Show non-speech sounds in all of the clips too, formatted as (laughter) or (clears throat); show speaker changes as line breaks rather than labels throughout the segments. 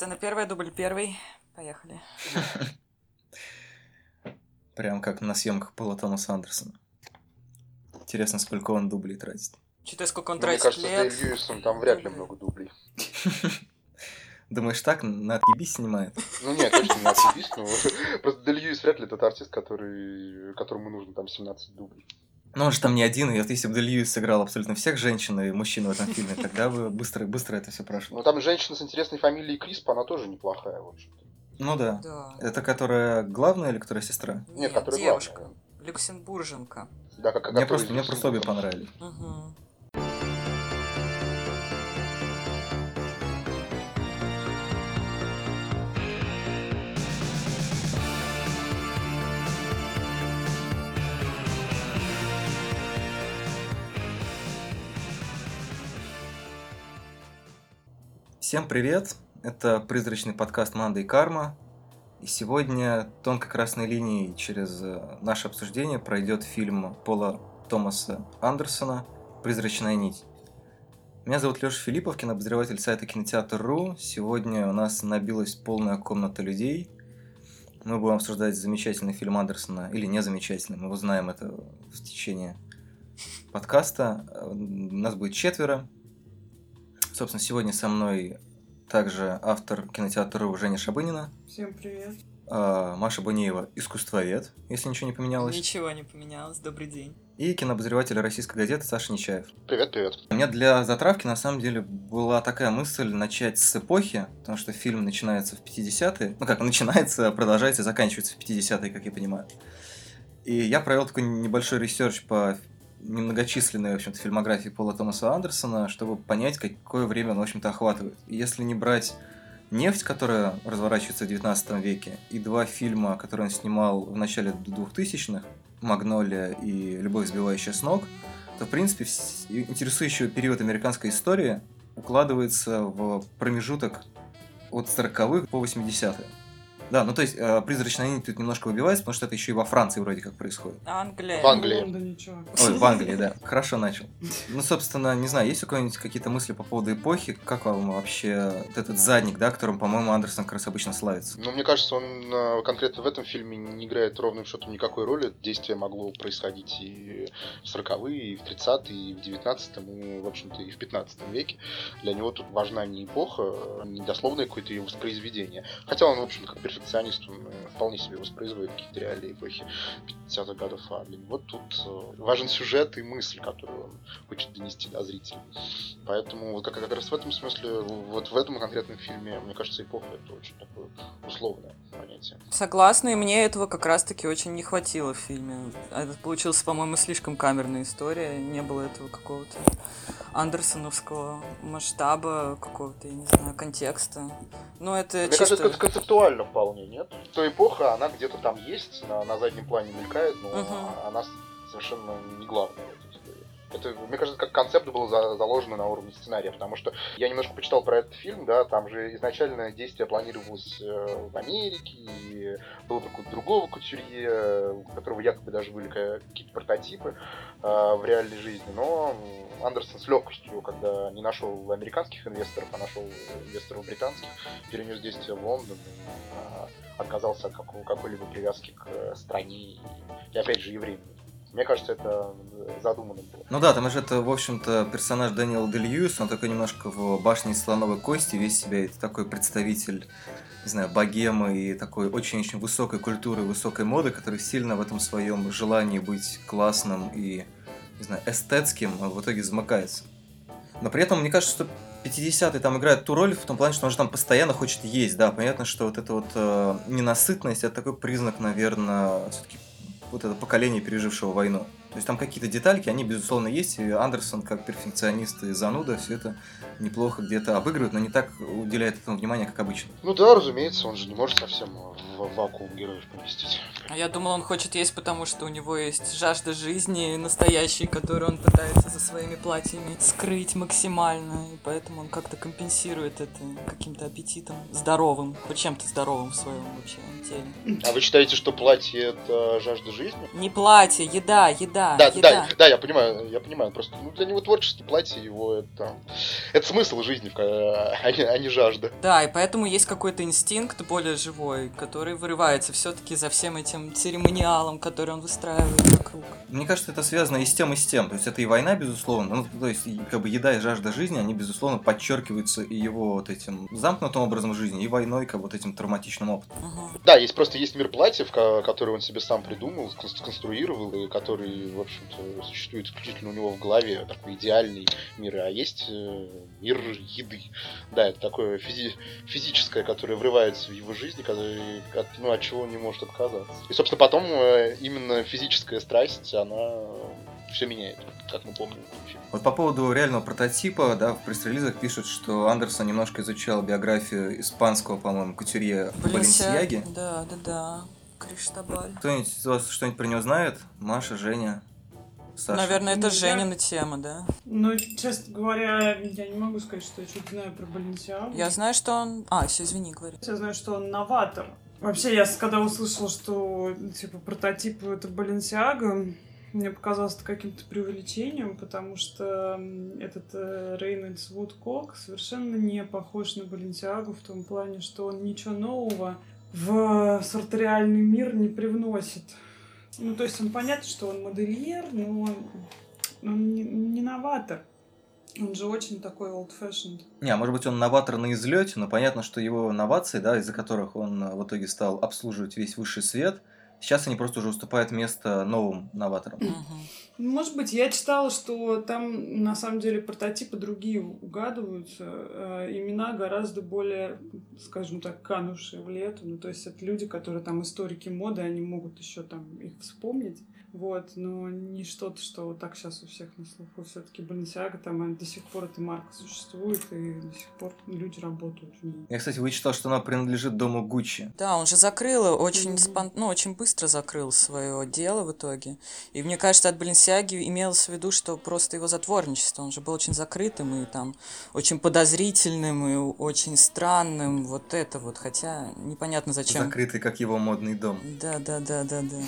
Сцена первая, дубль первый. Поехали. (laughs)
Прям как на съемках Пола Томаса Андерсона. Интересно, сколько он дублей тратит.
Читай, сколько он
Ну, Мне
тратит
кажется, с
лет.
Дэйв Льюисом там вряд ли много дублей. (laughs)
Думаешь, так на отъебись снимает? (laughs)
Ну нет, точно не артист, но просто Дэйв Льюис вряд ли тот артист, который, которому нужно там 17 дублей.
Ну, он же там не один, и вот если бы Дель Льюис сыграл абсолютно всех женщин и мужчин в этом фильме, тогда бы быстро, быстро это все
Ну
прошло.
там женщина с интересной фамилией Крисп, она тоже неплохая, в общем-то.
Ну да.
Да.
Это которая главная или которая сестра?
Нет, которая
девушка.
главная.
Люксембурженка.
Да, как,
Мне просто, мне просто обе понравились.
Угу.
Всем привет! Это призрачный подкаст «Манда и карма». И сегодня тонкой красной линией через э, наше обсуждение пройдет фильм Пола Томаса Андерсона «Призрачная нить». Меня зовут Леша Филиппов, кинообозреватель сайта Кинотеатр.ру. Сегодня у нас набилась полная комната людей. Мы будем обсуждать замечательный фильм Андерсона, или незамечательный, мы узнаем это в течение подкаста. Э, У нас будет четверо. Собственно, сегодня со мной также автор кинотеатра Женя Шабынина,
Всем привет.
а, Маша Бунеева, искусствовед, если ничего не поменялось,
Ничего не поменялось. Добрый день.
и кинообозреватель российской газеты Саша Нечаев.
Привет, привет.
У меня для затравки, на самом деле, была такая мысль начать с эпохи, потому что фильм начинается в 50-е. Ну как, начинается, продолжается и заканчивается в 50-е, как я понимаю. И я провел такой небольшой research по немногочисленной, в общем-то, фильмографии Пола Томаса Андерсона, чтобы понять, какое время он, в общем-то, охватывает. И если не брать «Нефть», которая разворачивается в 19 веке, и два фильма, которые он снимал в начале 2000-х, «Магнолия» и «Любовь, сбивающая с ног», то, в принципе, интересующий период американской истории укладывается в промежуток от 40-х по 80-е. Да, ну то есть э, призрачная нить тут немножко выбивается, потому что это еще и во Франции вроде как происходит.
Англия.
В Англии.
Чё?
Ой, в Англии, да. Хорошо начал. Ну, собственно, не знаю, есть у кого-нибудь какие-то мысли по поводу эпохи? Как вам вообще вот этот задник, да, которым, по-моему, Андерсон как раз обычно славится?
Ну, мне кажется, он э, конкретно в этом фильме не играет ровным счетом никакой роли. Действие могло происходить и в 40-е, и в 30-е, и в 19-м, и, в общем-то, и в 15 веке. Для него тут важна не эпоха, а не дословное какое-то ее воспроизведение. Хотя он, в общем, как перфекционист, он э, вполне себе воспроизводит какие-то реалии эпохи 50-х годов. А для него тут э, важен сюжет и мысль, которую он хочет донести до зрителя. Поэтому вот как, как раз в этом смысле, вот в этом конкретном фильме, мне кажется, эпоха это очень такое условное понятие.
Согласна, и мне этого как раз-таки очень не хватило в фильме. Это получилась, по-моему, слишком камерная история. Не было этого какого-то андерсоновского масштаба, какого-то, я не знаю, контекста. Ну, это
Мне
чисто...
кажется, это концептуально вполне, нет? То эпоха, она где-то там есть, на, на заднем плане мелькает, но
Мгм.
она совершенно не главная. Это, мне кажется, как концепт был за- заложено на уровне сценария, потому что я немножко почитал про этот фильм, да, там же изначально действие планировалось э, в Америке, и было какого-то другого кутюрье, у которого якобы даже были ка- какие-то прототипы э, в реальной жизни, но Андерсон с легкостью, когда не нашел американских инвесторов, а нашел инвесторов британских, перенес действие в Лондон, а, отказался от какой-либо привязки к э, стране и, опять же и. Мне кажется, это э, задумано было.
Ну да, там же это, в общем-то, персонаж Дэниел Дель Льюис, он такой немножко в башне слоновой кости, весь себя это такой представитель, не знаю, богемы и такой очень-очень высокой культуры, высокой моды, который сильно в этом своем желании быть классным и, не знаю, эстетским а в итоге замыкается. Но при этом, мне кажется, что 50-е там играют ту роль в том плане, что он же там постоянно хочет есть, да, понятно, что вот эта вот э, ненасытность, это такой признак, наверное, все-таки вот это поколение, пережившего войну. То есть там какие-то детальки, они, безусловно, есть, и Андерсон, как перфекционист и зануда, все это неплохо где-то обыгрывает, но не так уделяет этому внимания, как обычно.
Ну да, разумеется, он же не может совсем в вакуум героев поместить.
А Я думал, он хочет есть, потому что у него есть жажда жизни настоящей, которую он пытается за своими платьями скрыть максимально, и поэтому он как-то компенсирует это каким-то аппетитом здоровым, хоть чем-то здоровым в своем вообще теле.
А вы считаете, что платье это жажда жизни?
Не платье, еда, еда. Еда,
Да,
еда.
да, да, я понимаю, я понимаю. Просто ну, для него творческие платья его это, это смысл жизни, а не, а не жажда.
Да, и поэтому есть какой-то инстинкт более живой, который вырывается все-таки за всем этим церемониалом, который он выстраивает вокруг.
Мне кажется, это связано и с тем, и с тем. То есть это и война, безусловно. Ну, то есть, как бы еда и жажда жизни, они, безусловно, подчеркиваются и его вот этим замкнутым образом жизни, и войной, как вот этим травматичным опытом.
Мгм.
Да, есть просто есть мир платьев, ко- который он себе сам придумал, скон- сконструировал, и который, в общем-то, существует исключительно у него в голове, такой идеальный мир. А есть э, мир еды. Да, это такое физи- физическое, которое врывается в его жизнь, который, от, ну, от чего он не может отказаться. И, собственно, потом э, именно физическая страсть, она все меняет, как мы помним.
Вот по поводу реального прототипа, да, в пресс-релизах пишут, что Андерсон немножко изучал биографию испанского, по-моему, кутюрье Баленсияги.
Да, да, да. Криштабаль.
Кто-нибудь из вас что-нибудь про него знает? Маша, Женя, Саша?
Наверное, это
Ну, я-
Женина тема, да?
Ну, честно говоря, я не могу сказать, что я что-то знаю про Баленсиагу.
Я знаю, что он... А, все, извини, говори.
Я знаю, что он новатор. Вообще, я с- когда услышала, что типа прототип это Баленсиага, мне показалось это каким-то преувеличением, потому что м, этот э, Рейнольдс Вудкок совершенно не похож на Баленсиагу в том плане, что он ничего нового в сарториальный мир не привносит. Ну, то есть он понятно, что он модельер, но он, он не, не новатор. Он же очень такой old-fashioned.
Не, а может быть он новатор на излете, но понятно, что его новации, да, из-за которых он э, в итоге стал обслуживать весь высший свет, сейчас они просто уже уступают место новым новаторам.
Может быть, я читала, что там на самом деле прототипы другие угадываются, э, имена гораздо более, скажем так, канувшие в лету. Ну, то есть это люди, которые там историки моды, они могут еще там их вспомнить. Вот, но не что-то, что вот так сейчас у всех на слуху. Все-таки Баленсиага, там до сих пор эта марка существует, и до сих пор люди работают в ней.
Я, кстати, вычитал, что она принадлежит дому Гуччи.
Да, он же закрыл, очень,
Мгм.
спон- ну, очень быстро закрыл свое дело в итоге. И мне кажется, от Баленсиаги имелось в виду, что просто его затворничество. Он же был очень закрытым и там очень подозрительным и очень странным. Вот это вот. Хотя непонятно зачем.
Закрытый, как его модный дом.
Да, да, да, да, да.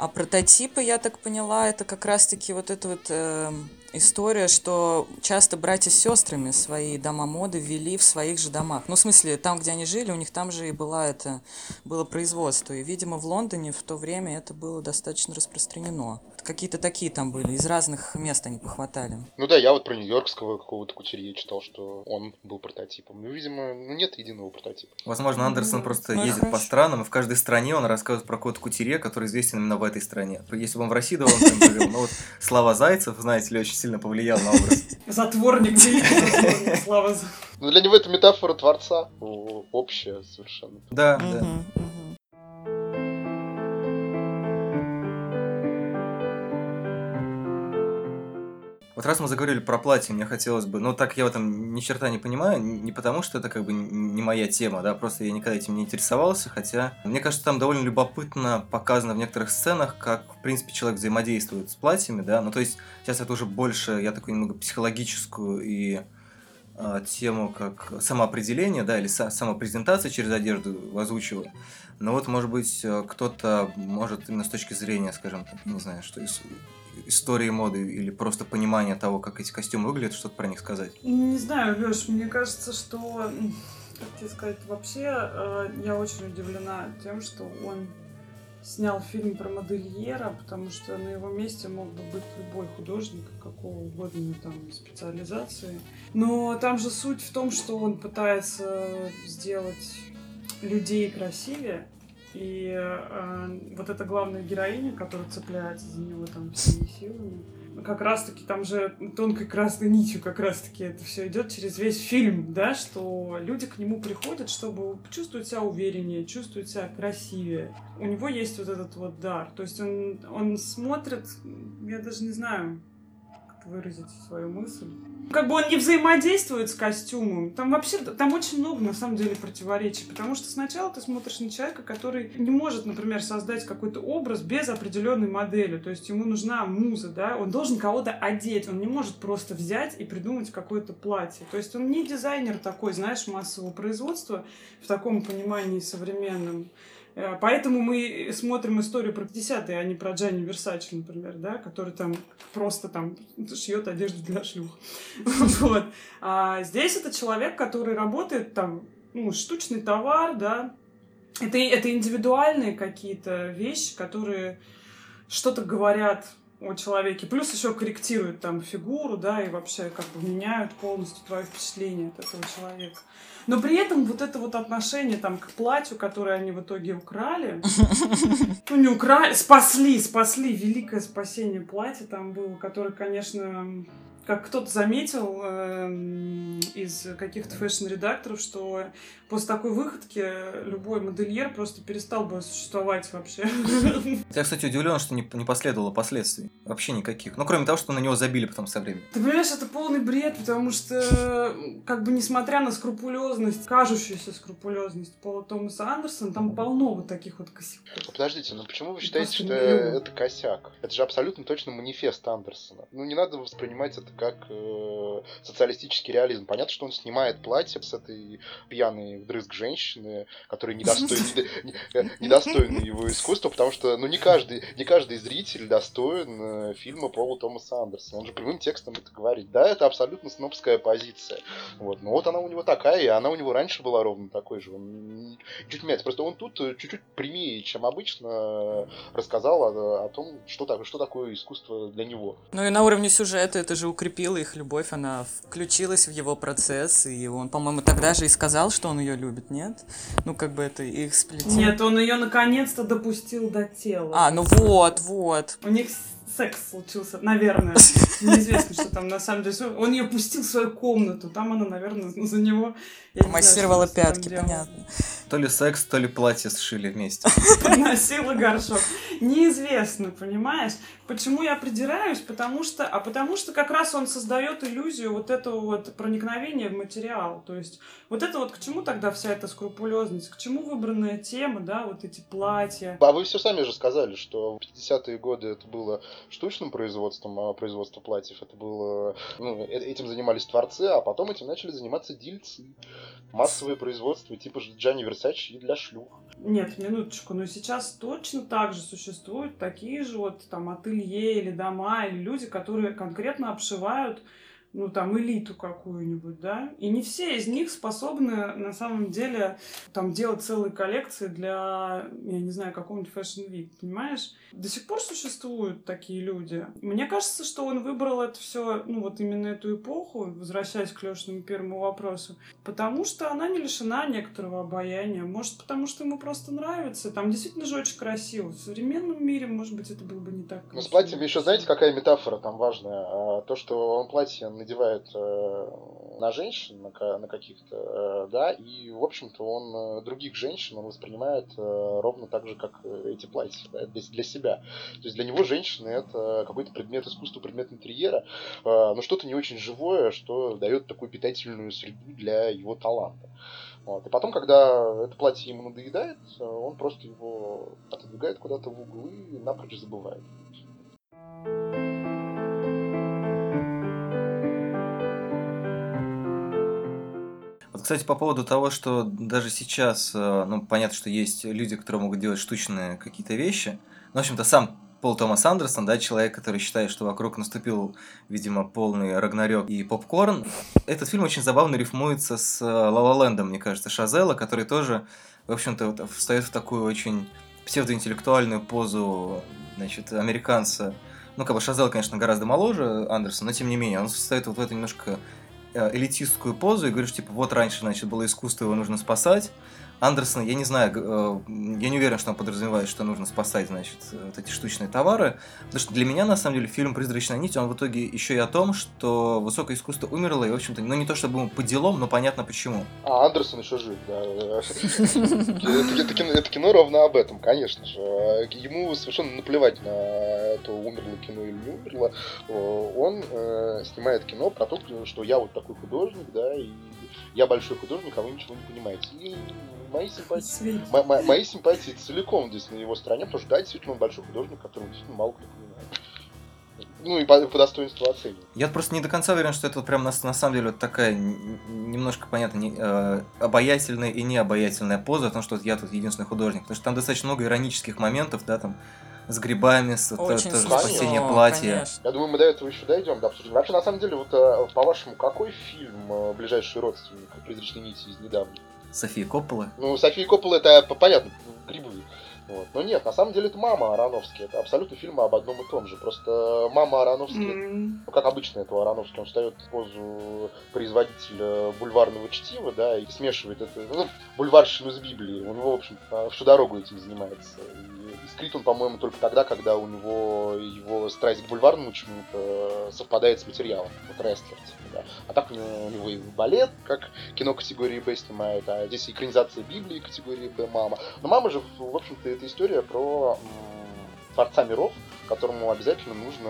А прототипы, я так поняла, это как раз-таки вот эта вот эм, история, что часто братья с сестрами свои дома моды ввели в своих же домах. Ну, в смысле, там, где они жили, у них там же и была это, было производство. И, видимо, в Лондоне в то время это было достаточно распространено. Какие-то такие там были, из разных мест они похватали.
Ну да, я вот про нью-йоркского какого-то кутюрье читал, что он был прототипом. Ну, видимо, ну, нет единого прототипа.
Возможно, Андерсон
Ну,
просто
ну
ездит по
хорошо.
странам, и в каждой стране он рассказывает про код кутюрье, который известен именно в этой стране. Если бы он в России давал интервью, ну вот Слава Зайцев, знаете ли, очень сильно повлиял на образ.
Затворник, слава.
Ну, для него это метафора творца, общая совершенно.
Да, да. Вот раз мы заговорили про платье, мне хотелось бы, ну так я в этом ни черта не понимаю, не потому что это как бы не моя тема, да, просто я никогда этим не интересовался, хотя мне кажется, там довольно любопытно показано в некоторых сценах, как, в принципе, человек взаимодействует с платьями, да, ну то есть сейчас это уже больше, я такой немного психологическую и а, тему как самоопределение, да, или са- самопрезентация через одежду озвучиваю. Но вот, может быть, э, кто-то может именно с точки зрения, скажем так, не знаю, что из истории моды или просто понимания того, как эти костюмы выглядят, что-то про них сказать.
Не знаю, Леш, мне кажется, что, как тебе сказать, вообще э, я очень удивлена тем, что он снял фильм про модельера, потому что на его месте мог бы быть любой художник, какого угодно там специализации. Но там же суть в том, что он пытается сделать людей красивее, и э, вот эта главная героиня, которая цепляется за него там всеми силами, как раз-таки там же тонкой красной нитью как раз-таки это все идет через весь фильм, да, что люди к нему приходят, чтобы чувствовать себя увереннее, чувствовать себя красивее. У него есть вот этот вот дар. То есть он, он смотрит, я даже не знаю, выразить свою мысль. Как бы он не взаимодействует с костюмом. Там вообще, там очень много, на самом деле, противоречий. Потому что сначала ты смотришь на человека, который не может, например, создать какой-то образ без определенной модели. То есть ему нужна муза, да, он должен кого-то одеть. Он не может просто взять и придумать какое-то платье. То есть он не дизайнер такой, знаешь, массового производства в таком понимании современном. Э, поэтому мы смотрим историю про 50-е, а не про Джанни Версачи, например, да, который там просто там шьет одежду для шлюх. (laughs) Вот. А здесь это человек, который работает там, ну, штучный товар, да. Это, это индивидуальные какие-то вещи, которые что-то говорят о человеке. Плюс еще корректируют там фигуру, да, и вообще как бы меняют полностью твое впечатление от этого человека. Но при этом вот это вот отношение там к платью, которое они в итоге украли, (laughs) ну не украли, спасли, спасли, великое спасение платья там было, которое, конечно, как кто-то заметил э, из каких-то фэшн-редакторов, что после такой выходки любой модельер просто перестал бы существовать вообще. (laughs)
Я, кстати, удивлен, что не, не последовало последствий. Вообще никаких. Ну, кроме того, что на него забили потом со временем.
Ты понимаешь, это полный бред, потому что, как бы, несмотря на скрупулезность, кажущуюся скрупулезность Пола Томаса Андерсона, там полно вот таких вот косяков.
Подождите, ну почему вы считаете, что это косяк? Это же абсолютно точно манифест Андерсона. Ну, не надо воспринимать это как э, социалистический реализм. Понятно, что он снимает платье с этой пьяной вдрызг женщины, которые (laughs) недостойны, недостойны его искусства, потому что ну, не, каждый, не каждый зритель достоин э, фильма Пола Томаса Андерсона. Он же прямым текстом это говорит. Да, это абсолютно снобская позиция. Вот. Но вот она у него такая, и она у него раньше была ровно такой же. Он чуть меняется. Просто он тут э, чуть-чуть прямее, чем обычно, рассказал о, о том, что, так, что такое искусство для него.
Ну и на уровне сюжета это же укрепила их любовь, она включилась в его процесс, и он, по-моему, тогда же и сказал, что он ее любит, нет? Ну, как бы это их сплетение.
Нет, он ее наконец-то допустил до тела.
А, ну вот, вот.
У них секс случился, наверное. (laughs) Неизвестно, что там на самом деле. Он ее пустил в свою комнату. Там она, наверное, (laughs) за него...
Массировала пятки, понятно.
То ли секс, то ли платье сшили вместе. (laughs)
Подносила горшок. Неизвестно, понимаешь? Почему я придираюсь? Потому что... А потому что как раз он создает иллюзию вот этого вот проникновения в материал. То есть вот это вот к чему тогда вся эта скрупулезность? К чему выбранная тема, да, вот эти платья?
А вы все сами же сказали, что в 50-е годы это было штучным производством, а производство платьев. Это было... Ну, э, этим занимались творцы, а потом этим начали заниматься дельцы. Массовое производство типа Джанни Версачи и для шлюх.
Нет, минуточку, но сейчас точно так же существуют такие же вот там ателье или дома, или люди, которые конкретно обшивают ну, там, элиту какую-нибудь, да, и не все из них способны, на самом деле, там, делать целые коллекции для, я не знаю, какого-нибудь Week, понимаешь? До сих пор существуют такие люди. Мне кажется, что он выбрал это все, ну, вот именно эту эпоху, возвращаясь к Лешиному первому вопросу, потому что она не лишена некоторого обаяния, может, потому что ему просто нравится, там действительно же очень красиво. В современном мире, может быть, это было бы не так красиво.
Ну, с платьем еще, знаете, какая метафора там важная? А, то, что он платье надевает э, на женщин, на, каких-то, э, да, и, в общем-то, он э, других женщин он воспринимает ровно так же, как эти платья, да, для, для себя. То есть для него женщины это какой-то предмет искусства, предмет интерьера, но что-то не очень живое, что дает такую питательную среду для его таланта. Вот. И потом, когда это платье ему надоедает, он просто его отодвигает куда-то в угол и напрочь забывает.
Кстати, по поводу того, что даже сейчас, э, ну, понятно, что есть люди, которые могут делать штучные какие-то вещи. Ну, в общем-то, сам Пол Томас Андерсон, да, человек, который считает, что вокруг наступил, видимо, полный Рагнарёк и попкорн. Этот фильм очень забавно рифмуется с Ла Лендом, мне кажется, Шазела, который тоже, в общем-то, встает в такую очень псевдоинтеллектуальную позу, значит, американца. Ну, как бы Шазел, конечно, гораздо моложе Андерсона, но тем не менее, он встает вот в эту немножко Э, элитистскую позу и говоришь, типа, вот раньше, значит, было искусство, его нужно спасать. Андерсон, я не знаю, э, я не уверен, что он подразумевает, что нужно спасать, значит, вот эти штучные товары, потому что для меня, на самом деле, фильм «Призрачная нить», он в итоге еще и о том, что высокое искусство умерло, и, в общем-то, ну, не то чтобы по делам, но понятно почему.
А, Андерсон еще жив, да. Это кино ровно об этом, конечно же. Ему совершенно наплевать на то, умерло кино или не умерло. Он э, снимает кино про то, что я вот такой художник, да, и я большой художник, а вы ничего не понимаете. И мои симпатии, мо- мои симпатии целиком здесь на его стороне, потому что да, действительно он большой художник, которого действительно мало кто понимает. ну и по, по достоинству оценивать.
Я просто не до конца уверен, что это вот прям на, на самом деле вот такая немножко, понятно, не, э, обаятельная и необаятельная поза, потому что вот я тут единственный художник. Потому что там достаточно много иронических моментов, да, там с грибами, с
Очень
тоже
смешно,
спасение платья.
конечно.
Я думаю, мы до этого еще дойдем, да, обсудим. Вообще, на самом деле, вот э, по-вашему, какой фильм э, ближайший родственник «Призрачной нити» из недавних?
София Коппола.
Ну, София Коппола это по- понятно, грибы. Вот. Но нет, на самом деле это мама Ароновский. Это абсолютно фильмы об одном и том же. Просто мама Ароновский,
М,
ну, как обычно это у Ароновский, он встает в позу производителя бульварного чтива, да, и смешивает это, ну, бульварщину с Библией. У него, в общем, всю дорогу этим занимается. И, и скрит он, по-моему, только тогда, когда у него его страсть к бульварному чему-то совпадает с материалом. Вот рестлер, типа, да. А так у него, у него и балет, как кино категории Б снимает, а здесь экранизация Библии категории Б «Мама». Но «Мама» же, в общем-то, это история про Творца миров, которому обязательно нужно,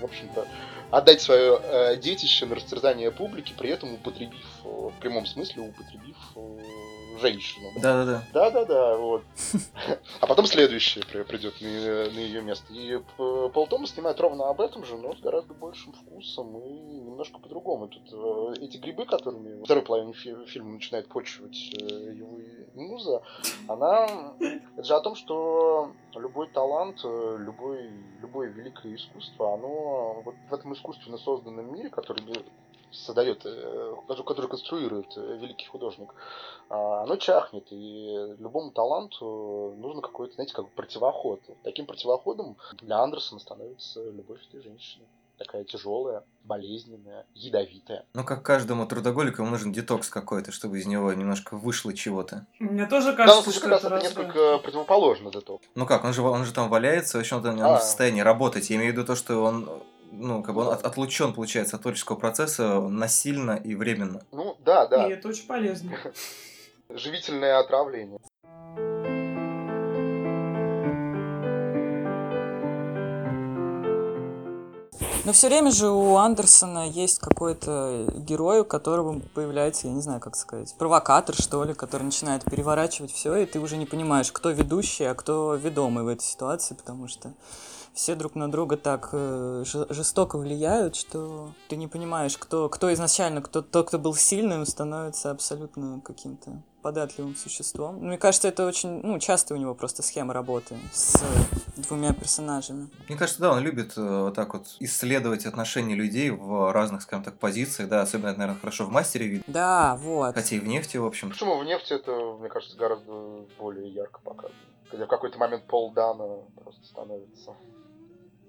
в общем-то, отдать свое э, детище на растерзание публики, при этом употребив, э, в прямом смысле, употребив э, женщину.
Да-да-да.
Да-да-да, вот. (laughs) А потом следующее при- придет на, на ее место. И П- Пол Томас снимает ровно об этом же, но с гораздо большим вкусом и немножко по-другому. Тут э, эти грибы, которыми второй половине фи- фильма начинает почивать э, его муза, она... Это же о том, что любой талант, э, любой, любое великое искусство, оно вот в этом искусственно созданном мире, который создает, э, который который конструирует э, великий художник, а, оно чахнет, и любому таланту нужно какой-то, знаете, как бы противоход. Таким противоходом для Андерсона становится любовь этой женщины. Такая тяжелая, болезненная, ядовитая.
Ну, как каждому трудоголику, ему нужен детокс какой-то, чтобы из него немножко вышло чего-то.
Мне тоже
данном
кажется,
случае
что
как раз
это
несколько противоположно этого.
Ну как, он же, он же там валяется, в общем, он, он
А.
в состоянии работать. Я имею в виду то, что он, ну, как бы он от- отлучен, получается, от творческого процесса насильно и временно.
Ну, да, да.
И это очень полезно. (laughs)
Живительное отравление.
Но все время же у Андерсона есть какой-то герой, у которого появляется, я не знаю, как сказать, провокатор, что ли, который начинает переворачивать все, и ты уже не понимаешь, кто ведущий, а кто ведомый в этой ситуации, потому что все друг на друга так э, жестоко влияют, что ты не понимаешь, кто, кто изначально, кто тот, кто был сильным, становится абсолютно каким-то податливым существом. Мне кажется, это очень, ну, часто у него просто схема работы с двумя персонажами.
Мне кажется, да, он любит э, вот так вот исследовать отношения людей в разных, скажем так, позициях, да, особенно это, наверное, хорошо в мастере видно,
Да, вот.
хотя и в нефти, в общем.
Почему в нефти это, мне кажется, гораздо более ярко показано. Когда в какой-то момент Пол Дана просто становится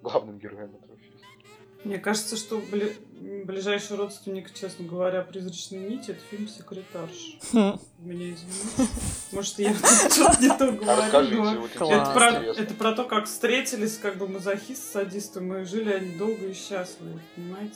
главным героем этого фильма.
Мне кажется, что бли- ближайший родственник, честно говоря, призрачной нити это фильм Секретарш.
Хм.
Меня извините. Может, я что-то не то говорю. но-. Это про, это про то, как встретились как бы мазохист с садистом, и жили они долго и счастливо, понимаете?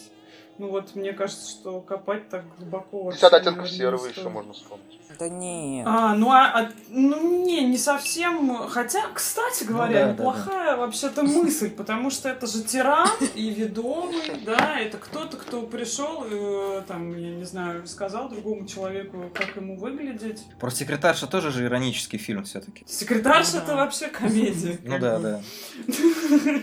Ну вот, мне кажется, что копать так глубоко вообще,
50 оттенков серого еще можно вспомнить.
Да не.
А, ну, а, а- ну не, не совсем. Хотя, кстати говоря,
да, да,
неплохая вообще-то мысль, потому что это же тиран и ведомый, да, это кто-то, кто пришел, и, там, я не знаю, сказал другому человеку, как ему выглядеть.
Про секретарша тоже же иронический фильм все-таки.
Секретарша это вообще комедия.
Ну да, да. (laughs)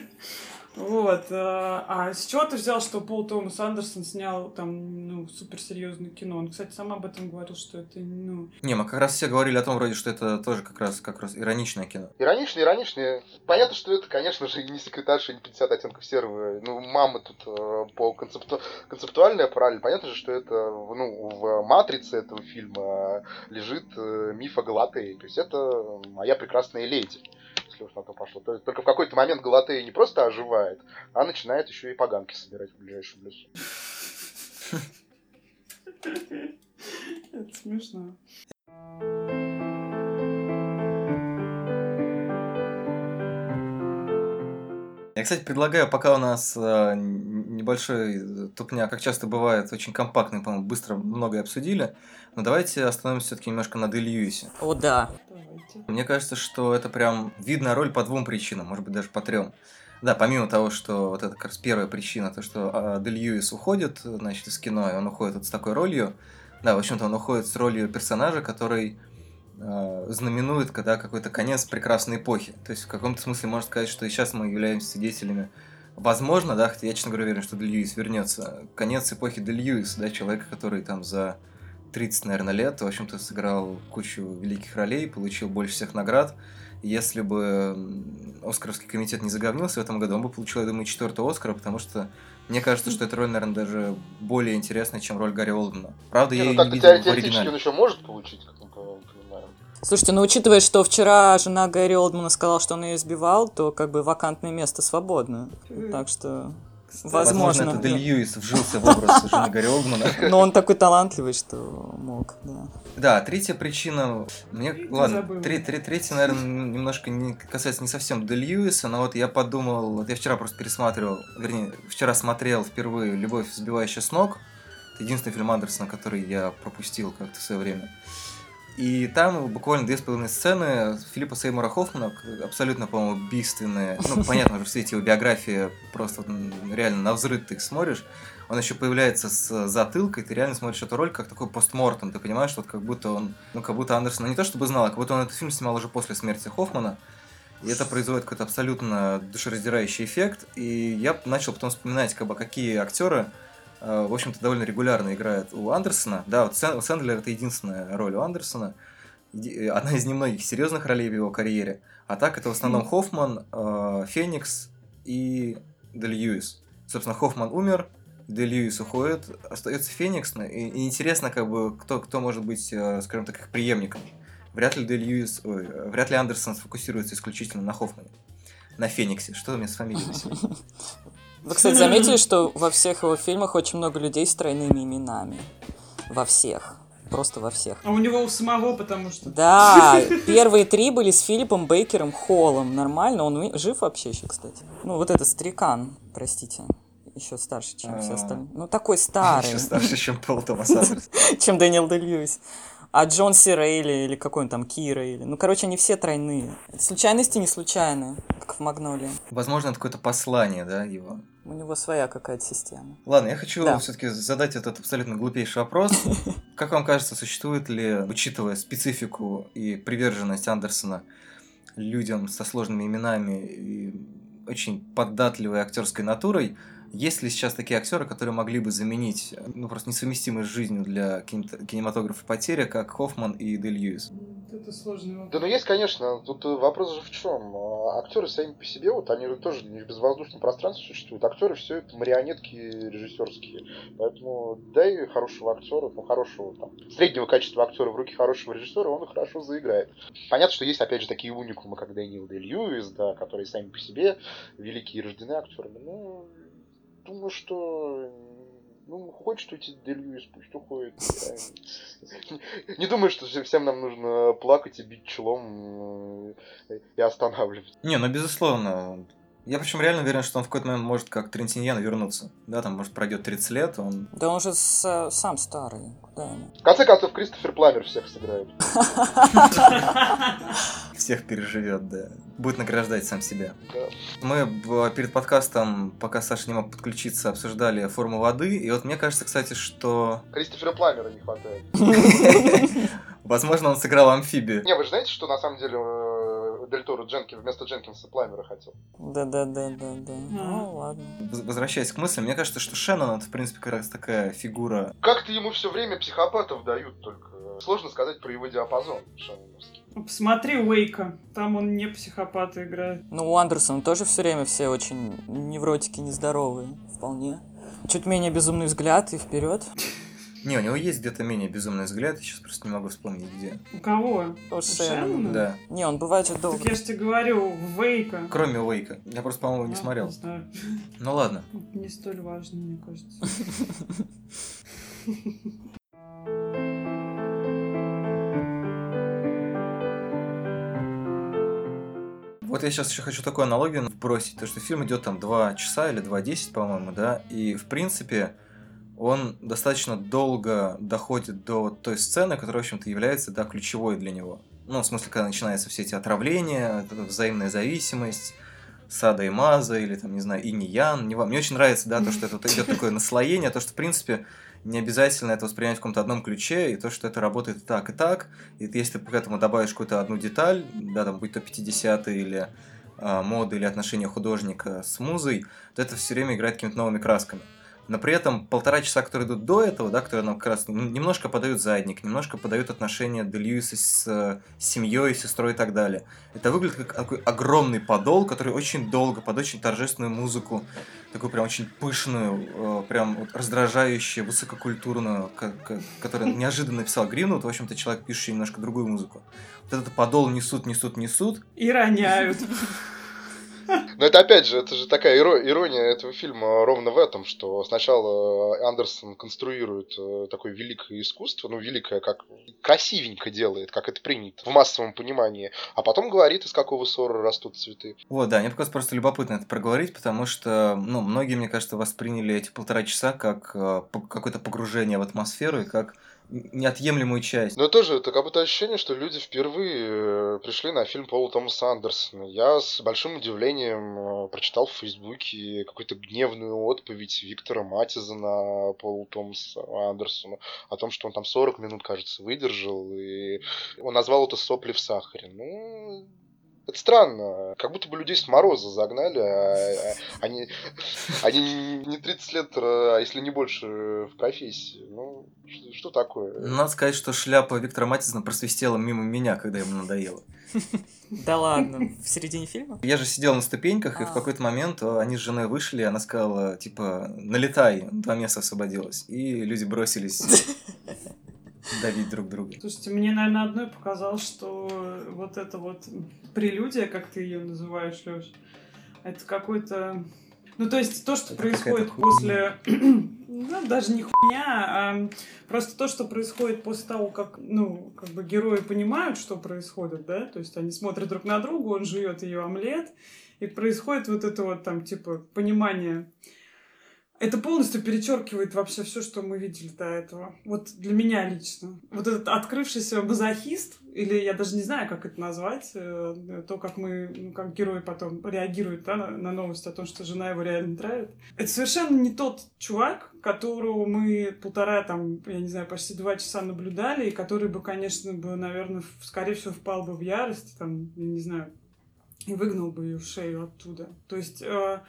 Вот. э, А с чего ты взял, что Пол Томас Андерсон снял там, ну, суперсерьезное кино? Он, кстати, сам об этом говорил, что это, ну...
Не, мы как раз все говорили о том, вроде, что это тоже как раз, как раз ироничное кино.
Иронично, иронично. Понятно, что это, конечно же, не секретарша, не 50 оттенков серого. Ну, мама тут э, по концепту... концептуальная параллель. Понятно же, что это, в- ну, в матрице этого фильма лежит э, миф о Галатее. То есть это моя прекрасная леди, если уж на то пошло. То есть только в какой-то момент Галатея не просто оживает, а начинает еще и поганки собирать в ближайшем лесу. (laughs)
Это смешно.
Я, кстати, предлагаю, пока у нас э, небольшой тупня, как часто бывает, очень компактный, по-моему, быстро многое обсудили, но давайте остановимся все-таки немножко на Дель Льюисе.
О, да.
Мне кажется, что это прям видная роль по двум причинам, может быть, даже по трем. Да, помимо того, что вот это как раз первая причина, то, что а, Дель Льюис уходит, значит, из кино, и он уходит вот с такой ролью. Да, в общем-то, он уходит с ролью персонажа, который э, знаменует когда какой-то конец прекрасной эпохи. То есть в каком-то смысле можно сказать, что и сейчас мы являемся свидетелями Возможно, да, хотя я, честно говоря, уверен, что Дель Льюис вернется. Конец эпохи Дель Льюиса, да, человека, который там за 30, наверное, лет, в общем-то, сыграл кучу великих ролей, получил больше всех наград. Если бы Оскаровский комитет не заговнился в этом году, он бы получил, я думаю, четвертый Оскар, потому что мне кажется, что эта роль, наверное, даже более интересная, чем роль Гарри Олдмана. Правда,
Не,
я
ну
ее
так
не видел в оригинале.
он еще может получить.
Слушайте, ну учитывая, что вчера жена Гарри Олдмана сказала, что он ее избивал, то как бы вакантное место свободно. Так что,
Возможно,
возможно.
это Дель Льюис вжился в образ жены Гарри Олдмана. (laughs)
Но он такой талантливый, что мог, да.
Да, третья причина, мне,
Ты
ладно, тре- тре- третья, наверное, немножко не касается не совсем Дель Льюиса, но вот я подумал, вот я вчера просто пересматривал, вернее, вчера смотрел впервые «Любовь, сбивающая с ног», это единственный фильм Андерсона, который я пропустил как-то в свое время. И там буквально две с половиной сцены Филиппа Сеймура Хоффмана, абсолютно, по-моему, убийственные. Ну, (laughs) понятно, что все эти его биографии просто реально на взрыв ты их смотришь. Он еще появляется с затылкой, ты реально смотришь эту роль как такой постмортом. Ты понимаешь, вот как будто он, ну, как будто Андерсон, ну, не то чтобы знал, а как будто он этот фильм снимал уже после смерти Хоффмана. И это производит какой-то абсолютно душераздирающий эффект. И я начал потом вспоминать, как бы, какие актеры, в общем-то, довольно регулярно играют у Андерсона. Да, вот Сэн- Сэндлер это единственная роль у Андерсона. Э, Одна из немногих серьезных ролей в его карьере. А так это в основном Хоффман, э, Феникс и Дель Льюис. Собственно, Хоффман умер, Дель Льюис уходит, остается Феникс. ну, И, интересно, как бы, кто, кто может быть, э, скажем так, их преемником. Вряд ли Дель Льюис, ой, э, вряд ли Андерсон сфокусируется исключительно на Хоффмане. На Фениксе. Что у меня с фамилией сегодня? (laughs)
Вы, кстати, заметили, (laughs) что во всех его фильмах очень много людей с тройными именами? Во всех. Просто во всех.
А у него у самого, потому что...
Да, (laughs) первые три были с Филиппом Бейкером Холлом. Нормально, он жив вообще еще, кстати. Ну, вот этот старикан, простите. Еще старше, чем все
А.
остальные. Ну, такой старый,
Еще старше, чем Пол Томас (laughs)
чем Дэниел Дэ Льюис. А Джон Си Рейли, или какой он там, Кира, или... Ну, короче, они все тройные. Случайности не случайные, как в Магнолии.
Возможно, это какое-то послание, да, его.
У него своя какая-то система.
Ладно, я хочу
Да.
все-таки задать этот абсолютно глупейший вопрос. (laughs) Как вам кажется, существует ли, учитывая специфику и приверженность Андерсона людям со сложными именами и очень податливой актерской натурой, есть ли сейчас такие актеры, которые могли бы заменить, ну, просто несовместимые с жизнью для кинемато- кинематографа потери, как Хоффман и Дель Льюис?
Это сложный вопрос.
Да ну есть, конечно. Тут э, вопрос же в чем? Актеры сами по себе, вот они тоже не в безвоздушном пространстве существуют. Актеры все это марионетки режиссерские. Поэтому дай хорошего актера, ну хорошего там, среднего качества актера в руки хорошего режиссера, он и хорошо заиграет. Понятно, что есть опять же такие уникумы, как Дэниел Дэ Льюис, да, которые сами по себе великие и рождены актерами. Ну, думаю, что ну, хочет уйти Дэ Льюис, пусть уходит. Не думаю, что всем нам нужно плакать и бить челом э, и останавливать.
Не, ну, безусловно. Я причем реально уверен, что он в какой-то момент может как Трентиньян вернуться. Да, там, может, пройдет 30 лет, он
Да он же с- сам старый. Куда ему?
В конце концов, Кристофер Пламер всех сыграет. (laughs)
всех переживет, да. Будет награждать сам себя. Мы б- перед подкастом, пока Саша не мог подключиться, обсуждали форму воды. И вот мне кажется, кстати, что,
Кристофера Пламера не хватает. (laughs)
возможно, он сыграл амфибию.
Не, вы же знаете, что на самом деле э, Дель Торо Дженкин вместо Дженкинса Пламера хотел?
Да-да-да-да-да. Ну, ладно.
Воз- Возвращаясь к мысли, мне кажется, что Шеннон это, в принципе, как раз такая фигура.
Как-то ему все время психопатов дают только. Сложно сказать про его диапазон шоуновский.
Посмотри Уэйка, там он не психопата играет.
Ну, у Андерсона тоже все время все очень невротики нездоровые. Вполне. Чуть менее безумный взгляд и вперед.
Не, у него есть где-то менее безумный взгляд, я сейчас просто не могу вспомнить где.
У кого?
У Шеннона.
Да.
Не, он бывает же
Так
долго.
я же тебе говорю, Вейка.
Кроме Уэйка. Я просто, по-моему, не
А,
смотрел.
Не знаю.
Ну ладно. (laughs)
Не столь важно, мне кажется. (laughs)
Вот я сейчас еще хочу такую аналогию вбросить, то что фильм идет там 2 часа или 2.10, по-моему, да, и в принципе он достаточно долго доходит до той сцены, которая, в общем-то, является, да, ключевой для него. Ну, в смысле, когда начинаются все эти отравления, взаимная зависимость, Сада и Маза, или там, не знаю, Инь. Не Мне очень нравится, да, то, что это идет такое наслоение, то, что, в принципе, не обязательно это воспринимать в каком-то одном ключе, и то, что это работает так, и так. И если ты к этому добавишь какую-то одну деталь, да, там, будь то 50 или а, моды или отношения художника с музой, то это все время играет какими-то новыми красками. Но при этом полтора часа, которые идут до этого, да, которые нам как раз немножко подают задник, немножко подают отношения Де Льюиса с, с семьей, сестрой и так далее. Это выглядит как такой огромный подол, который очень долго, под очень торжественную музыку, такую прям очень пышную, э, прям вот раздражающую, высококультурную, которую (laughs) неожиданно написал Гринвуд, в общем-то, человек, пишущий немножко другую музыку. Вот этот подол несут, несут, несут.
И роняют. (laughs)
Но это опять же, это же такая ирония этого фильма ровно в этом, что сначала Андерсон конструирует э, такое великое искусство, ну, великое, как красивенько делает, как это принято в массовом понимании, а потом говорит, из какого ссора растут цветы.
Вот, да, мне показалось просто любопытно это проговорить, потому что, ну, многие, мне кажется, восприняли эти полтора часа как э, какое-то погружение в атмосферу и как неотъемлемую часть.
Но тоже это как будто ощущение, что люди впервые э, пришли на фильм Пола Томаса Андерсона. Я с большим удивлением э, прочитал в Фейсбуке какую-то гневную отповедь Виктора Матиза на Пола Томаса Андерсона о том, что он там 40 минут, кажется, выдержал, и он назвал это сопли в сахаре. Ну, это странно. Как будто бы людей с мороза загнали, а, а они, они не 30 лет, а если не больше, в профессии. Ну, что, что такое?
Надо сказать, что шляпа Виктора Матисона просвистела мимо меня, когда ему надоело.
Да ладно, в середине фильма?
Я же сидел на ступеньках, и в а. какой-то момент они с женой вышли, и она сказала, типа, налетай, два места освободилось. И люди бросились (laughs) давить друг друга.
Слушайте, мне, наверное, одной показалось, что вот это вот прелюдия, как ты ее называешь, Леш, это какой-то... Ну, то есть то, что это происходит после... (clears throat) ну, даже не хуйня, а просто то, что происходит после того, как, ну, как бы герои понимают, что происходит, да, то есть они смотрят друг на друга, он жует ее омлет, и происходит вот это вот там, типа, понимание это полностью перечеркивает вообще все, что мы видели до этого. Вот для меня лично. Вот этот открывшийся мазохист, или я даже не знаю, как это назвать, э, то, как мы, ну, как герой потом реагирует да, на, на новость о том, что жена его реально травит. Это совершенно не тот чувак, которого мы полтора, там, я не знаю, почти два часа наблюдали, и который бы, конечно, бы, наверное, скорее всего, впал бы в ярость, там, я не знаю, и выгнал бы ее в шею оттуда. То есть э,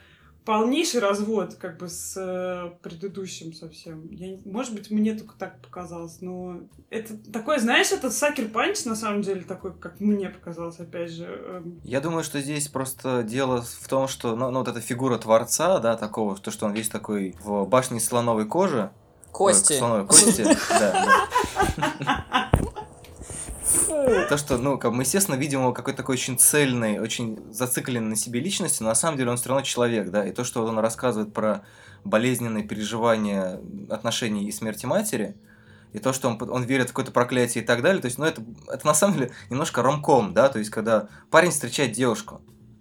полнейший развод как бы с э, предыдущим совсем. Я, может быть, мне только так показалось, но это такой, знаешь, это сакер панч на самом деле такой, как мне показалось, опять же. Э.
Я думаю, что здесь просто дело в том, что, ну, ну вот эта фигура творца, да, такого, то, что он весь такой в башне слоновой кожи.
Кости.
Ой, слоновой кости, (laughs) да. (laughs) То, что, ну, как мы, естественно, видим его какой-то такой очень цельный, очень зацикленный на себе личности, но на самом деле он все равно человек, да, и то, что он рассказывает про болезненные переживания отношений и смерти матери, и то, что он, он верит в какое-то проклятие и так далее, то есть, ну, это, это на самом деле немножко ромком, да, то есть, когда парень встречает девушку,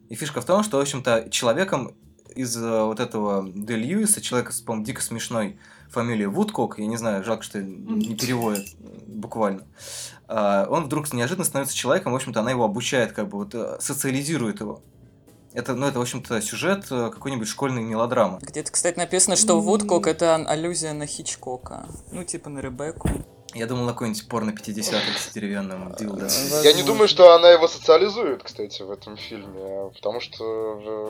и фишка в том, что, в общем-то, человеком из э, вот этого Де Льюиса, человека с, по дико смешной фамилией Вудкок, я не знаю, жалко, что не переводят буквально, он вдруг неожиданно становится человеком, в общем-то, она его обучает, как бы вот э, социализирует его. Это, ну, это, в общем-то, сюжет э, какой-нибудь школьной мелодрамы.
Где-то, кстати, написано, что Вудкок — это аллюзия на Хичкока. Ну, типа на Ребекку.
Я думал на какой-нибудь порно 50-х с деревянным дилдо.
Я не думаю, что она его социализует, кстати, в этом фильме. Потому что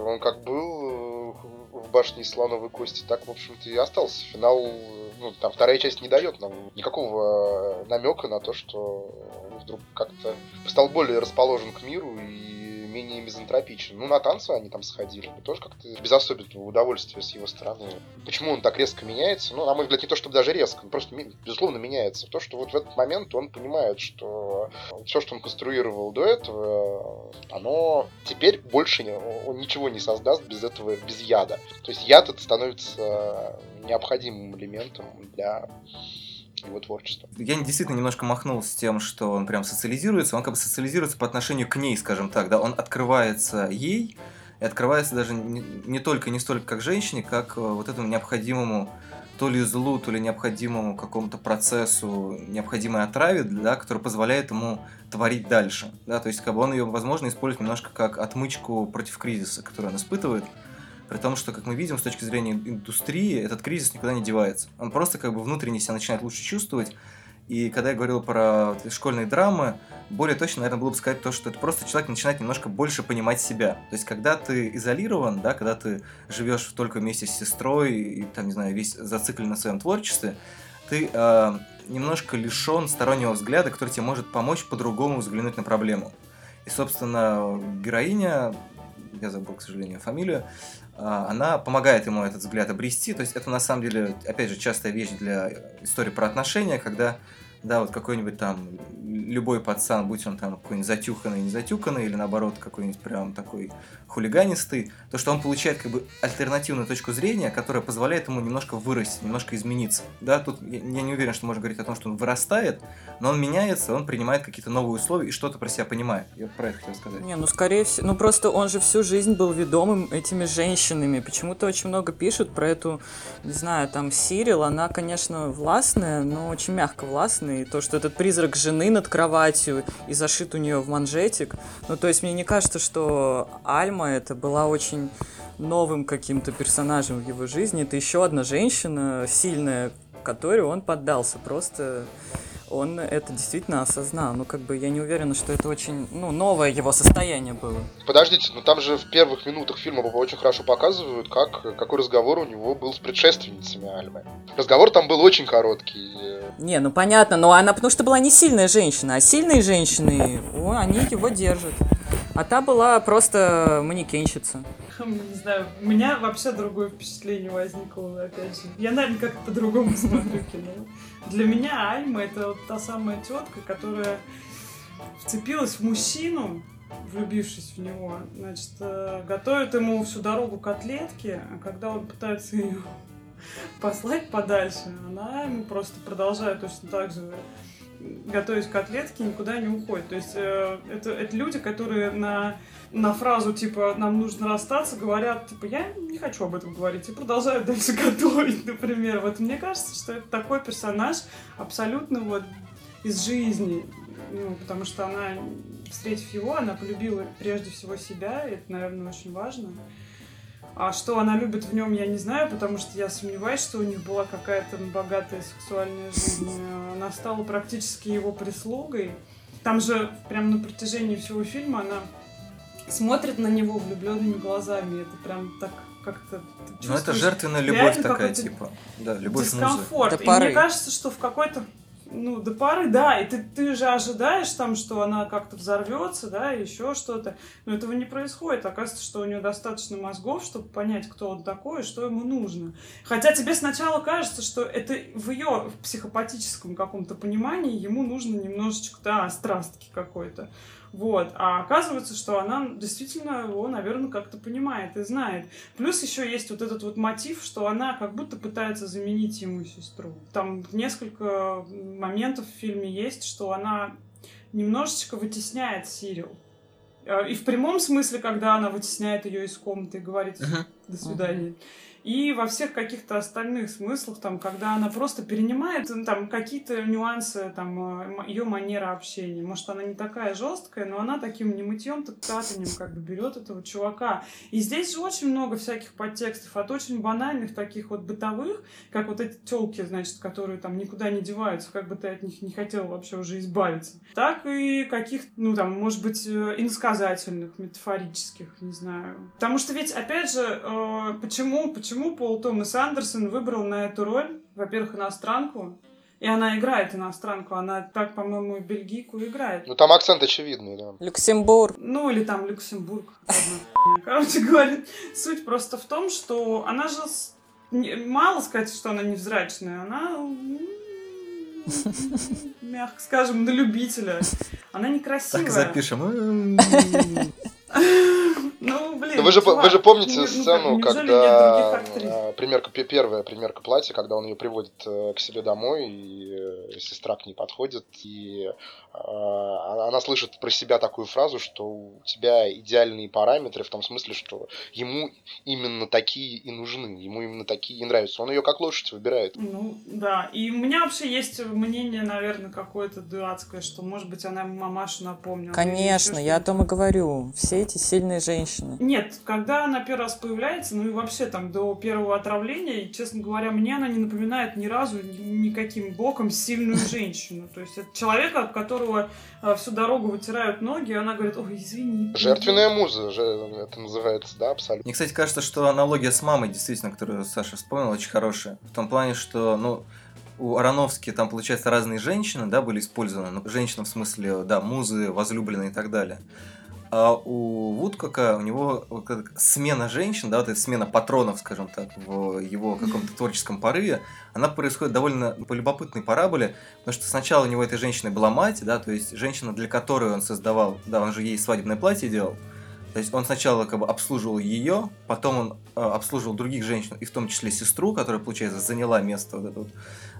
он как был в башне из слоновой кости, так, в общем-то, и остался. Финал, ну, там вторая часть не дает нам никакого намека на то, что он вдруг как-то стал более расположен к миру и менее мизантропичен. Ну, на танцы они там сходили, тоже как-то без особенного удовольствия с его стороны. Почему он так резко меняется? Ну, на мой взгляд, не то чтобы даже резко, он просто, безусловно, меняется. То, что вот в этот момент он понимает, что все, что он конструировал до этого, оно теперь больше не, он ничего не создаст без этого, без яда. То есть яд это становится необходимым элементом для его творчества.
Я действительно немножко махнул с тем, что он прям социализируется. Он как бы социализируется по отношению к ней, скажем так. Да? Он открывается ей, и открывается даже не, не только, не столько как женщине, как э, вот этому необходимому то ли злу, то ли необходимому какому-то процессу, необходимой отраве, да, который позволяет ему творить дальше. Да? То есть, как бы он ее, возможно, использует немножко как отмычку против кризиса, который он испытывает. При том, что, как мы видим, с точки зрения индустрии, этот кризис никуда не девается. Он просто как бы внутренне себя начинает лучше чувствовать. И когда я говорил про школьные драмы, более точно, наверное, было бы сказать то, что это просто человек начинает немножко больше понимать себя. То есть, когда ты изолирован, да, когда ты живешь только вместе с сестрой и, там, не знаю, весь зациклен на своем творчестве, ты э, немножко лишен стороннего взгляда, который тебе может помочь по-другому взглянуть на проблему. И, собственно, героиня, я забыл, к сожалению, фамилию, она помогает ему этот взгляд обрести. То есть это на самом деле, опять же, частая вещь для истории про отношения, когда да, вот какой-нибудь там любой пацан, будь он там какой-нибудь затюханный, не затюханный, или наоборот какой-нибудь прям такой хулиганистый, то что он получает как бы альтернативную точку зрения, которая позволяет ему немножко вырасти, немножко измениться. Да, тут я не уверен, что можно говорить о том, что он вырастает, но он меняется, он принимает какие-то новые условия и что-то про себя понимает. Я про это хотел сказать.
Не, ну скорее всего, ну просто он же всю жизнь был ведомым этими женщинами. Почему-то очень много пишут про эту, не знаю, там Сирил, она, конечно, властная, но очень мягко властная, и то, что этот призрак жены над кроватью и зашит у нее в манжетик. Ну, то есть мне не кажется, что Альма это была очень новым каким-то персонажем в его жизни. Это еще одна женщина сильная, которой он поддался. Просто он это действительно осознал. Ну, как бы я не уверена, что это очень, ну, новое его состояние было.
Подождите, ну там же в первых минутах фильма очень хорошо показывают, как, какой разговор у него был с предшественницами Альмы. Разговор там был очень короткий.
Не, ну понятно, но она потому что была не сильная женщина, а сильные женщины, о, они его держат. А та была просто манекенщица.
Не знаю, у меня вообще другое впечатление возникло, опять же. Я, наверное, как-то по-другому (laughs) смотрю кино. Для меня Альма это вот та самая тетка, которая вцепилась в мужчину, влюбившись в него, значит, э, готовит ему всю дорогу котлетки, а когда он пытается ее (laughs) послать подальше, она ему просто продолжает точно так же готовить котлетки, никуда не уходит. То есть э, это, это люди, которые на, на фразу типа «нам нужно расстаться» говорят типа «я не хочу об этом говорить» и продолжают дальше (laughs) готовить, например. Вот мне кажется, что это такой персонаж абсолютно вот из жизни. Ну, потому что она, встретив его, она полюбила прежде всего себя, и это, наверное, очень важно. А что она любит в нем, я не знаю, потому что я сомневаюсь, что у них была какая-то богатая сексуальная жизнь. Она стала практически его прислугой. Там же прям на протяжении всего фильма она смотрит на него влюбленными глазами. Это прям так как-то...
Ну, это жертвенная любовь такая, типа. Да, любовь
дискомфорт. И мне кажется, что в какой-то ну, до пары, да, и ты, ты же ожидаешь там, что она как-то взорвется, да, еще что-то, но этого не происходит. Оказывается, что у нее достаточно мозгов, чтобы понять, кто он такой и что ему нужно. Хотя тебе сначала кажется, что это в ее психопатическом каком-то понимании ему нужно немножечко, да, страстки какой-то. Вот. А оказывается, что она действительно его, наверное, как-то понимает и знает. Плюс еще есть вот этот вот мотив, что она как будто пытается заменить ему сестру. Там несколько моментов в фильме есть, что она немножечко вытесняет Сирил. Э, и в прямом смысле, когда она вытесняет ее из комнаты и говорит «до свидания». Uh-huh и во всех каких-то остальных смыслах, там, когда она просто перенимает ну, там какие-то нюансы, там, э, ее манера общения. Может, она не такая жесткая, но она таким не мытьем, так катанием как бы берет этого чувака. И здесь же очень много всяких подтекстов, от очень банальных таких вот бытовых, как вот эти телки, значит, которые там никуда не деваются, как бы ты от них не хотел вообще уже избавиться. Так и каких, ну там, может быть, э, иносказательных, метафорических, не знаю. Потому что ведь, опять же, э, почему, почему почему Пол Томас Андерсон выбрал на эту роль, во-первых, иностранку, и она играет иностранку, она так, по-моему, бельгийку играет.
Ну там акцент очевидный, да.
Люксембург.
Ну или там Люксембург. (laughs) Короче говоря, суть просто в том, что она же мало сказать, что она невзрачная, она мягко скажем, на любителя. Она некрасивая.
Так запишем. (laughs)
Ну, блин,
вы же, чувак, вы же помните ну, сцену, ну, когда а, примерка, первая примерка платья, когда он ее приводит э, к себе домой, и э, сестра к ней подходит, и а, она слышит про себя такую фразу, что у тебя идеальные параметры, в том смысле, что ему именно такие и нужны, ему именно такие и нравятся. Он ее как лошадь выбирает.
Ну, да. И у меня вообще есть мнение, наверное, какое-то дурацкое, что, может быть, она мамашу напомнила.
Конечно, я о том и говорю. Все эти сильные женщины.
Нет, когда она первый раз появляется, ну и вообще там до первого отравления, честно говоря, мне она не напоминает ни разу никаким боком сильную сильную женщину. То есть это человек, от которого а, всю дорогу вытирают ноги, и она говорит, ой, извини.
Жертвенная муза, же это называется, да, абсолютно.
Мне, кстати, кажется, что аналогия с мамой, действительно, которую Саша вспомнил, очень хорошая. В том плане, что, ну, у Ароновски там, получается, разные женщины, да, были использованы. Ну, женщина в смысле, да, музы, возлюбленные и так далее. А у Вудкока у него смена женщин, да, вот эта смена патронов, скажем так, в его каком-то творческом порыве, она происходит довольно по любопытной параболе, потому что сначала у него этой женщиной была мать, да, то есть женщина, для которой он создавал, да, он же ей свадебное платье делал, то есть он сначала как бы обслуживал ее, потом он э, обслуживал других женщин, и в том числе сестру, которая, получается, заняла место, вот это вот,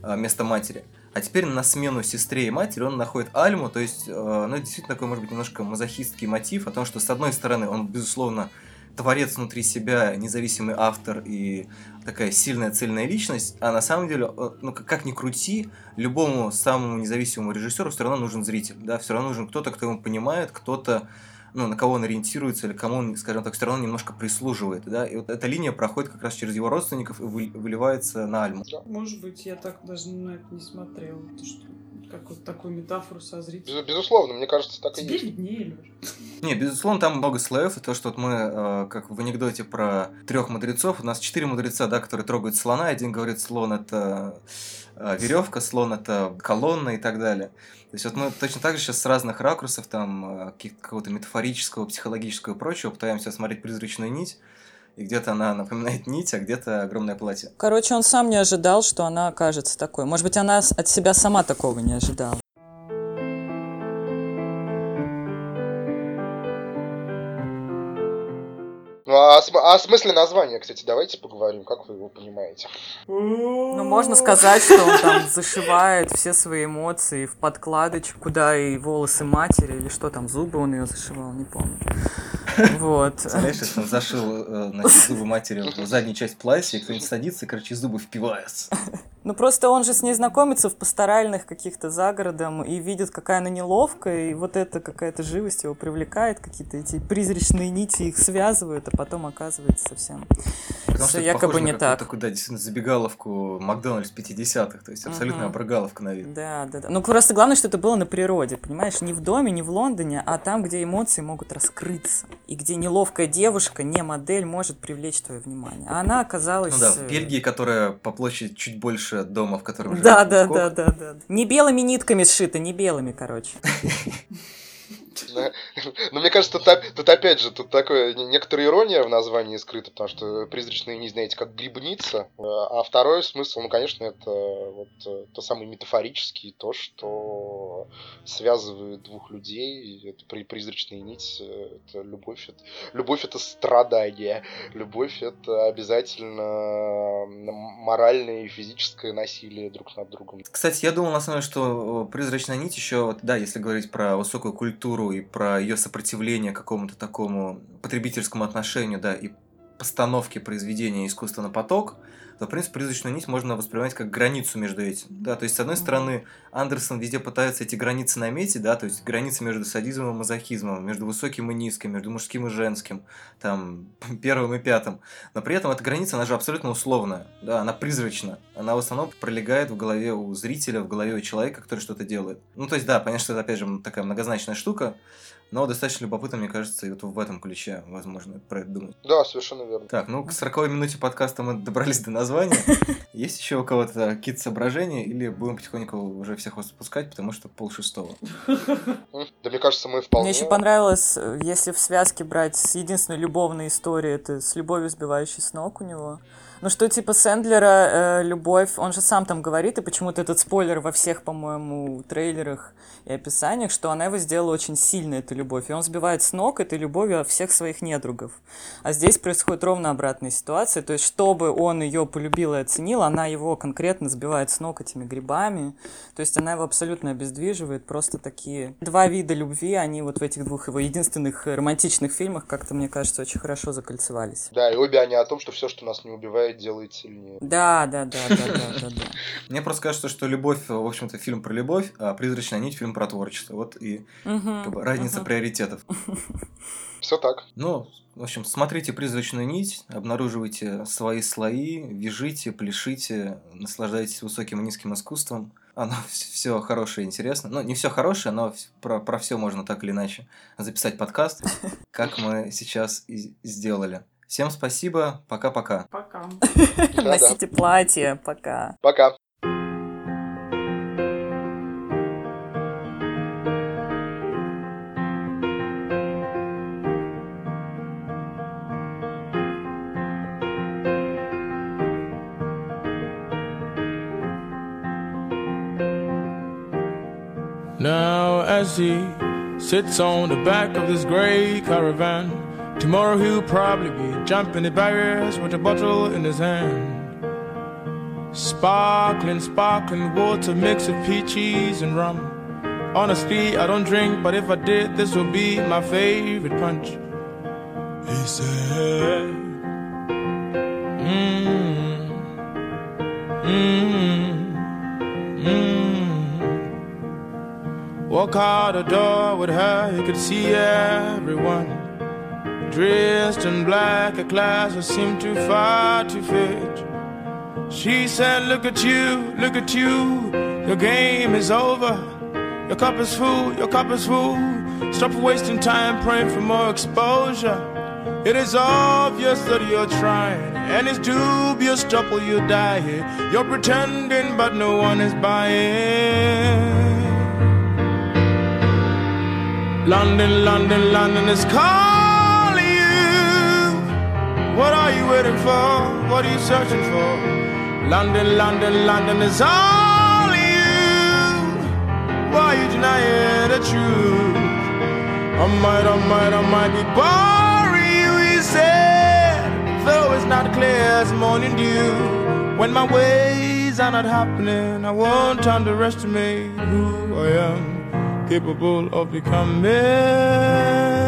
э, место матери. А теперь на смену сестре и матери он находит Альму, то есть, э, ну, действительно такой, может быть, немножко мазохистский мотив о том, что, с одной стороны, он, безусловно, творец внутри себя, независимый автор и такая сильная цельная личность, а на самом деле, э, ну как ни крути, любому самому независимому режиссеру все равно нужен зритель, да, все равно нужен кто-то, кто его понимает, кто-то ну, на кого он ориентируется или кому он, скажем так, все равно немножко прислуживает, да, и вот эта линия проходит как раз через его родственников и выливается на Альму.
Может быть, я так даже на это не смотрел, то что как вот такую метафору со зрителем.
Безусловно, мне кажется, так
Тебе
и есть.
виднее, (laughs)
Не, безусловно, там много слоев, и то, что вот мы, э, как в анекдоте про трех мудрецов, у нас четыре мудреца, да, которые трогают слона, один говорит, слон это веревка, слон это колонна и так далее. То есть вот мы точно так же сейчас с разных ракурсов, там, э, какого-то метафорического, психологического и прочего, пытаемся смотреть призрачную нить, и где-то она напоминает нить, а где-то огромное платье.
Короче, он сам не ожидал, что она окажется такой. Может быть, она от себя сама такого не ожидала.
А о, о смысле названия, кстати, давайте поговорим, как вы его понимаете.
Ну, можно сказать, что он там зашивает все свои эмоции в подкладочку, куда и волосы матери, или что там, зубы он ее зашивал, не помню. Вот.
Знаешь, если он зашил э, значит, зубы матери в заднюю часть платья, и кто-нибудь садится короче, зубы впивается.
Ну, просто он же с ней знакомится в пасторальных каких-то загородом и видит, какая она неловкая, и вот эта какая-то живость его привлекает, какие-то эти призрачные нити их связывают, а потом оказывается совсем
Потому что якобы не так. Такую, да, действительно, забегаловку Макдональдс 50-х, то есть абсолютно угу. обрыгаловка на вид.
Да, да, да. Ну, просто главное, что это было на природе, понимаешь, не в доме, не в Лондоне, а там, где эмоции могут раскрыться, и где неловкая девушка, не модель, может привлечь твое внимание. А она оказалась...
Ну да, в Бельгии, которая по площади чуть больше дома, в котором живет
да, да, да, да, да. Не белыми нитками сшито, не белыми, короче. (laughs) (laughs)
Но ну, мне кажется, тут, тут опять же, тут такая некоторая ирония в названии скрыта, потому что призрачные не знаете, как грибница. А второй смысл, ну, конечно, это вот э, то самое метафорический, то, что связывает двух людей. Это при, призрачная нить, э, это любовь, это, любовь это страдание. Любовь это обязательно моральное и физическое насилие друг над другом.
Кстати, я думал на самом деле, что э, призрачная нить еще, да, если говорить про высокую культуру и про ее сопротивление какому-то такому потребительскому отношению, да, и постановке произведения искусства на поток, то, в принципе, призрачную нить можно воспринимать как границу между этим. Да, то есть, с одной стороны, Андерсон везде пытается эти границы наметить, да, то есть границы между садизмом и мазохизмом, между высоким и низким, между мужским и женским, там, (laughs) первым и пятым. Но при этом эта граница, она же абсолютно условная, да, она призрачна. Она в основном пролегает в голове у зрителя, в голове у человека, который что-то делает. Ну, то есть, да, понятно, что это, опять же, такая многозначная штука, но достаточно любопытно, мне кажется, и вот в этом ключе возможно про это думать.
Да, совершенно верно.
Так, ну к 40 минуте подкаста мы добрались до названия. (laughs) Есть еще у кого-то какие-то соображения, или будем потихоньку уже всех вас отпускать, потому что пол шестого?
Да мне кажется, мы вполне...
Мне еще понравилось, если в связке брать с единственной любовной историей, это с любовью сбивающей с ног у него. Ну что типа Сэндлера э, любовь, он же сам там говорит, и почему-то этот спойлер во всех, по-моему, трейлерах и описаниях, что она его сделала очень сильно, эту любовь. И он сбивает с ног этой любовью всех своих недругов. А здесь происходит ровно обратная ситуация. То есть, чтобы он ее полюбил и оценил, она его конкретно сбивает с ног этими грибами. То есть, она его абсолютно обездвиживает. Просто такие два вида любви, они вот в этих двух его единственных романтичных фильмах, как-то, мне кажется, очень хорошо закольцевались.
Да, и обе они о том, что все, что нас не убивает, делает сильнее.
Да, да, да, да, да, да. (laughs)
Мне просто кажется, что любовь, в общем-то, фильм про любовь, а призрачная нить фильм про творчество. Вот и как бы, разница приоритетов. (laughs)
Все так.
Ну, в общем, смотрите «Призрачную нить», обнаруживайте свои слои, вяжите, пляшите, наслаждайтесь высоким и низким искусством. Оно (laughs) все хорошее и интересно. Ну, не все хорошее, но про, про все можно так или иначе записать подкаст, как мы сейчас и сделали. Всем спасибо, пока-пока.
Пока. (laughs)
Носите платье, пока.
Пока.
Now, as he sits on the back of this gray caravan, tomorrow he'll probably be jumping the barriers with a bottle in his hand. Sparkling, sparkling water mix of peaches and rum. Honestly, I don't drink, but if I did, this would be my favorite punch. He said, Mmm, mmm, mmm. Walk out the door with her, you could see everyone. Dressed in black, a class that seemed too far to fit. She said, Look at you, look at you, your game is over. Your cup is full, your cup is full. Stop wasting time praying for more exposure. It is obvious that you're trying, and it's dubious trouble you die here. You're pretending, but no one is buying. London, London, London is calling. What are you waiting for? What are you searching for? London, London, London is all you. Why are you denying the truth? I might, I might, I might be boring you, he said. Though it's not clear as morning dew. When my ways are not happening, I won't underestimate who I am capable of becoming.